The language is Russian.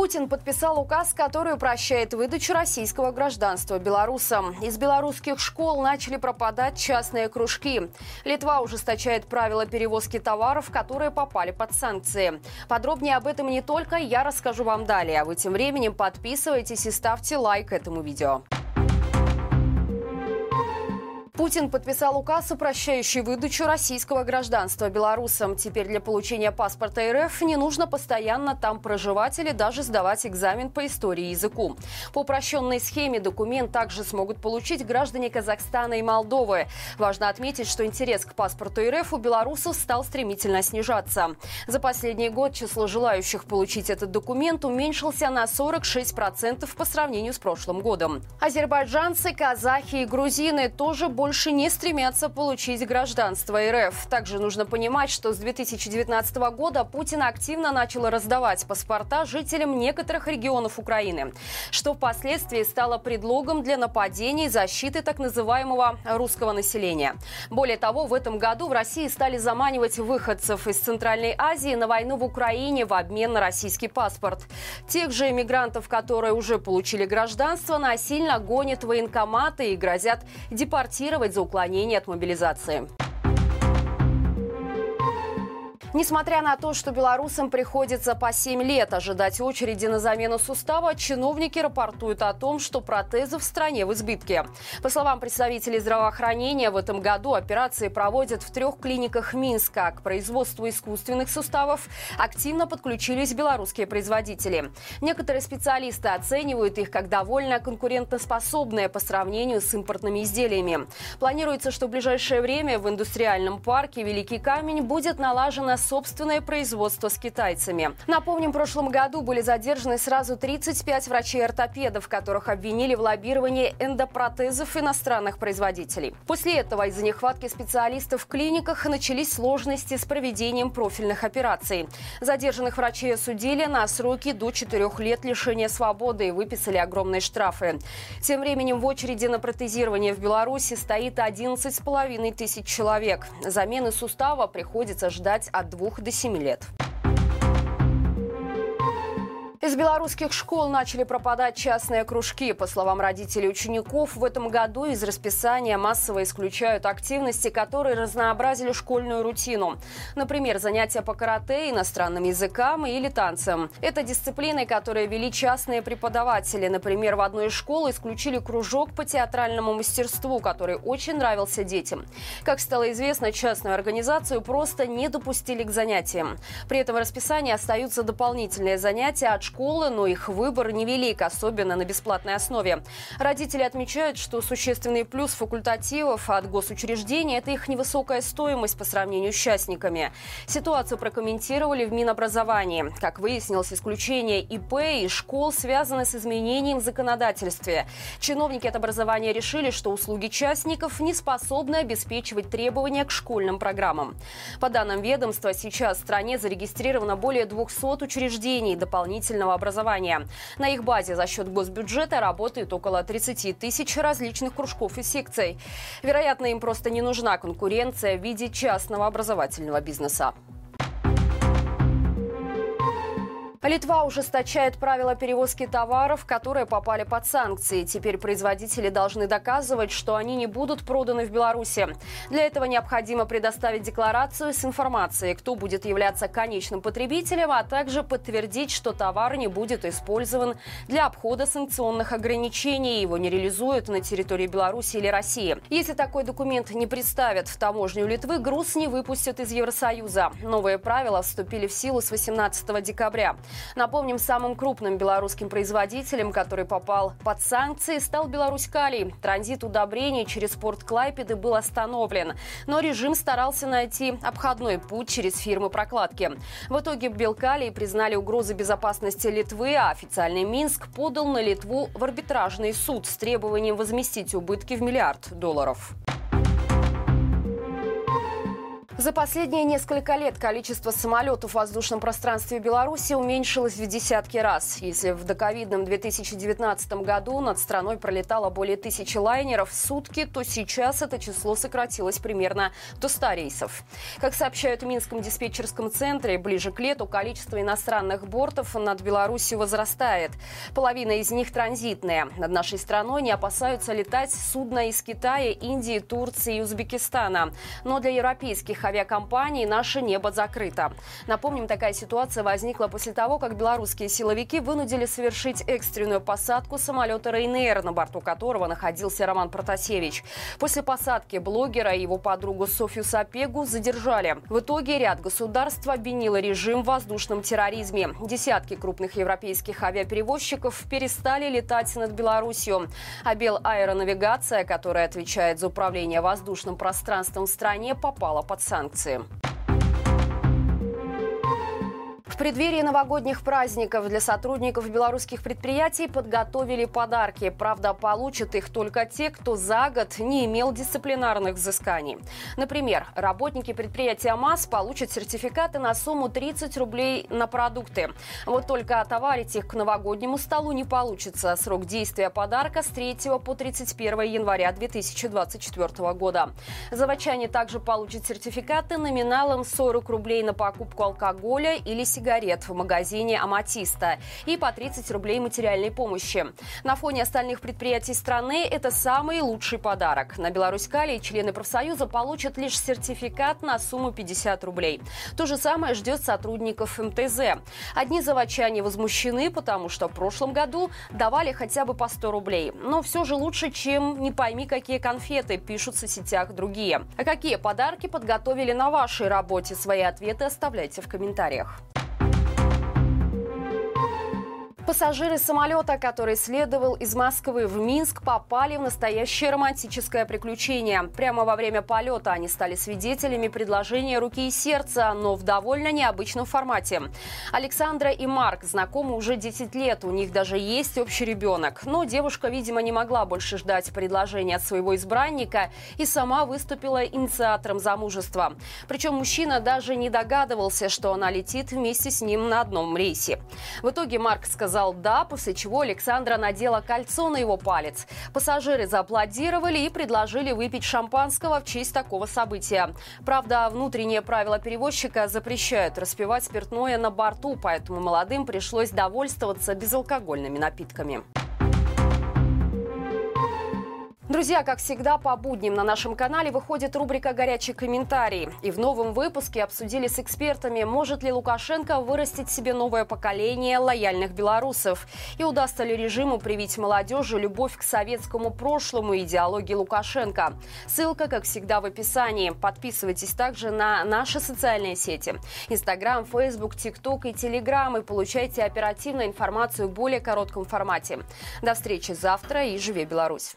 Путин подписал указ, который упрощает выдачу российского гражданства белорусам. Из белорусских школ начали пропадать частные кружки. Литва ужесточает правила перевозки товаров, которые попали под санкции. Подробнее об этом не только я расскажу вам далее. А вы тем временем подписывайтесь и ставьте лайк этому видео. Путин подписал указ, упрощающий выдачу российского гражданства белорусам. Теперь для получения паспорта РФ не нужно постоянно там проживать или даже сдавать экзамен по истории и языку. По упрощенной схеме документ также смогут получить граждане Казахстана и Молдовы. Важно отметить, что интерес к паспорту РФ у белорусов стал стремительно снижаться. За последний год число желающих получить этот документ уменьшился на 46% по сравнению с прошлым годом. Азербайджанцы, казахи и грузины тоже больше больше не стремятся получить гражданство РФ. Также нужно понимать, что с 2019 года Путин активно начал раздавать паспорта жителям некоторых регионов Украины, что впоследствии стало предлогом для нападений и защиты так называемого русского населения. Более того, в этом году в России стали заманивать выходцев из Центральной Азии на войну в Украине в обмен на российский паспорт. Тех же иммигрантов, которые уже получили гражданство, насильно гонят военкоматы и грозят депортировать за уклонение от мобилизации. Несмотря на то, что белорусам приходится по 7 лет ожидать очереди на замену сустава, чиновники рапортуют о том, что протезы в стране в избытке. По словам представителей здравоохранения, в этом году операции проводят в трех клиниках Минска. К производству искусственных суставов активно подключились белорусские производители. Некоторые специалисты оценивают их как довольно конкурентоспособные по сравнению с импортными изделиями. Планируется, что в ближайшее время в индустриальном парке «Великий камень» будет налажена собственное производство с китайцами. Напомним, в прошлом году были задержаны сразу 35 врачей-ортопедов, которых обвинили в лоббировании эндопротезов иностранных производителей. После этого из-за нехватки специалистов в клиниках начались сложности с проведением профильных операций. Задержанных врачей осудили на сроки до 4 лет лишения свободы и выписали огромные штрафы. Тем временем в очереди на протезирование в Беларуси стоит 11,5 тысяч человек. Замены сустава приходится ждать от двух до семи лет. Из белорусских школ начали пропадать частные кружки. По словам родителей учеников, в этом году из расписания массово исключают активности, которые разнообразили школьную рутину. Например, занятия по карате, иностранным языкам или танцам. Это дисциплины, которые вели частные преподаватели. Например, в одной из школ исключили кружок по театральному мастерству, который очень нравился детям. Как стало известно, частную организацию просто не допустили к занятиям. При этом в расписании остаются дополнительные занятия от школы, но их выбор невелик, особенно на бесплатной основе. Родители отмечают, что существенный плюс факультативов от госучреждений – это их невысокая стоимость по сравнению с частниками. Ситуацию прокомментировали в Минобразовании. Как выяснилось, исключение ИП и школ связаны с изменением в законодательстве. Чиновники от образования решили, что услуги частников не способны обеспечивать требования к школьным программам. По данным ведомства, сейчас в стране зарегистрировано более 200 учреждений дополнительно профильного образования. На их базе за счет госбюджета работает около 30 тысяч различных кружков и секций. Вероятно, им просто не нужна конкуренция в виде частного образовательного бизнеса. Литва ужесточает правила перевозки товаров, которые попали под санкции. Теперь производители должны доказывать, что они не будут проданы в Беларуси. Для этого необходимо предоставить декларацию с информацией, кто будет являться конечным потребителем, а также подтвердить, что товар не будет использован для обхода санкционных ограничений его не реализуют на территории Беларуси или России. Если такой документ не представят в таможню Литвы, груз не выпустят из Евросоюза. Новые правила вступили в силу с 18 декабря. Напомним, самым крупным белорусским производителем, который попал под санкции, стал Беларусь Калий. Транзит удобрений через порт Клайпеды был остановлен. Но режим старался найти обходной путь через фирмы прокладки. В итоге Белкалий признали угрозы безопасности Литвы, а официальный Минск подал на Литву в арбитражный суд с требованием возместить убытки в миллиард долларов. За последние несколько лет количество самолетов в воздушном пространстве Беларуси уменьшилось в десятки раз. Если в доковидном 2019 году над страной пролетало более тысячи лайнеров в сутки, то сейчас это число сократилось примерно до 100 рейсов. Как сообщают в Минском диспетчерском центре, ближе к лету количество иностранных бортов над Беларусью возрастает. Половина из них транзитные. Над нашей страной не опасаются летать судна из Китая, Индии, Турции и Узбекистана. Но для европейских авиакомпаний наше небо закрыто. Напомним, такая ситуация возникла после того, как белорусские силовики вынудили совершить экстренную посадку самолета Рейнер, на борту которого находился Роман Протасевич. После посадки блогера и его подругу Софью Сапегу задержали. В итоге ряд государств обвинило режим в воздушном терроризме. Десятки крупных европейских авиаперевозчиков перестали летать над Беларусью. А Белаэронавигация, которая отвечает за управление воздушным пространством в стране, попала под санкции санкции преддверии новогодних праздников для сотрудников белорусских предприятий подготовили подарки. Правда, получат их только те, кто за год не имел дисциплинарных взысканий. Например, работники предприятия МАЗ получат сертификаты на сумму 30 рублей на продукты. Вот только отоварить их к новогоднему столу не получится. Срок действия подарка с 3 по 31 января 2024 года. Заводчане также получат сертификаты номиналом 40 рублей на покупку алкоголя или сигарет сигарет в магазине «Аматиста» и по 30 рублей материальной помощи. На фоне остальных предприятий страны это самый лучший подарок. На Беларусь-Калии члены профсоюза получат лишь сертификат на сумму 50 рублей. То же самое ждет сотрудников МТЗ. Одни заводчане возмущены, потому что в прошлом году давали хотя бы по 100 рублей. Но все же лучше, чем не пойми какие конфеты, пишут в сетях другие. А какие подарки подготовили на вашей работе? Свои ответы оставляйте в комментариях. Пассажиры самолета, который следовал из Москвы в Минск, попали в настоящее романтическое приключение. Прямо во время полета они стали свидетелями предложения руки и сердца, но в довольно необычном формате. Александра и Марк знакомы уже 10 лет, у них даже есть общий ребенок. Но девушка, видимо, не могла больше ждать предложения от своего избранника и сама выступила инициатором замужества. Причем мужчина даже не догадывался, что она летит вместе с ним на одном рейсе. В итоге Марк сказал, сказал «да», после чего Александра надела кольцо на его палец. Пассажиры зааплодировали и предложили выпить шампанского в честь такого события. Правда, внутренние правила перевозчика запрещают распивать спиртное на борту, поэтому молодым пришлось довольствоваться безалкогольными напитками. Друзья, как всегда, по будням на нашем канале выходит рубрика «Горячий комментарий». И в новом выпуске обсудили с экспертами, может ли Лукашенко вырастить себе новое поколение лояльных белорусов. И удастся ли режиму привить молодежи любовь к советскому прошлому и идеологии Лукашенко. Ссылка, как всегда, в описании. Подписывайтесь также на наши социальные сети. Инстаграм, Фейсбук, ТикТок и Телеграм. И получайте оперативную информацию в более коротком формате. До встречи завтра и живи Беларусь!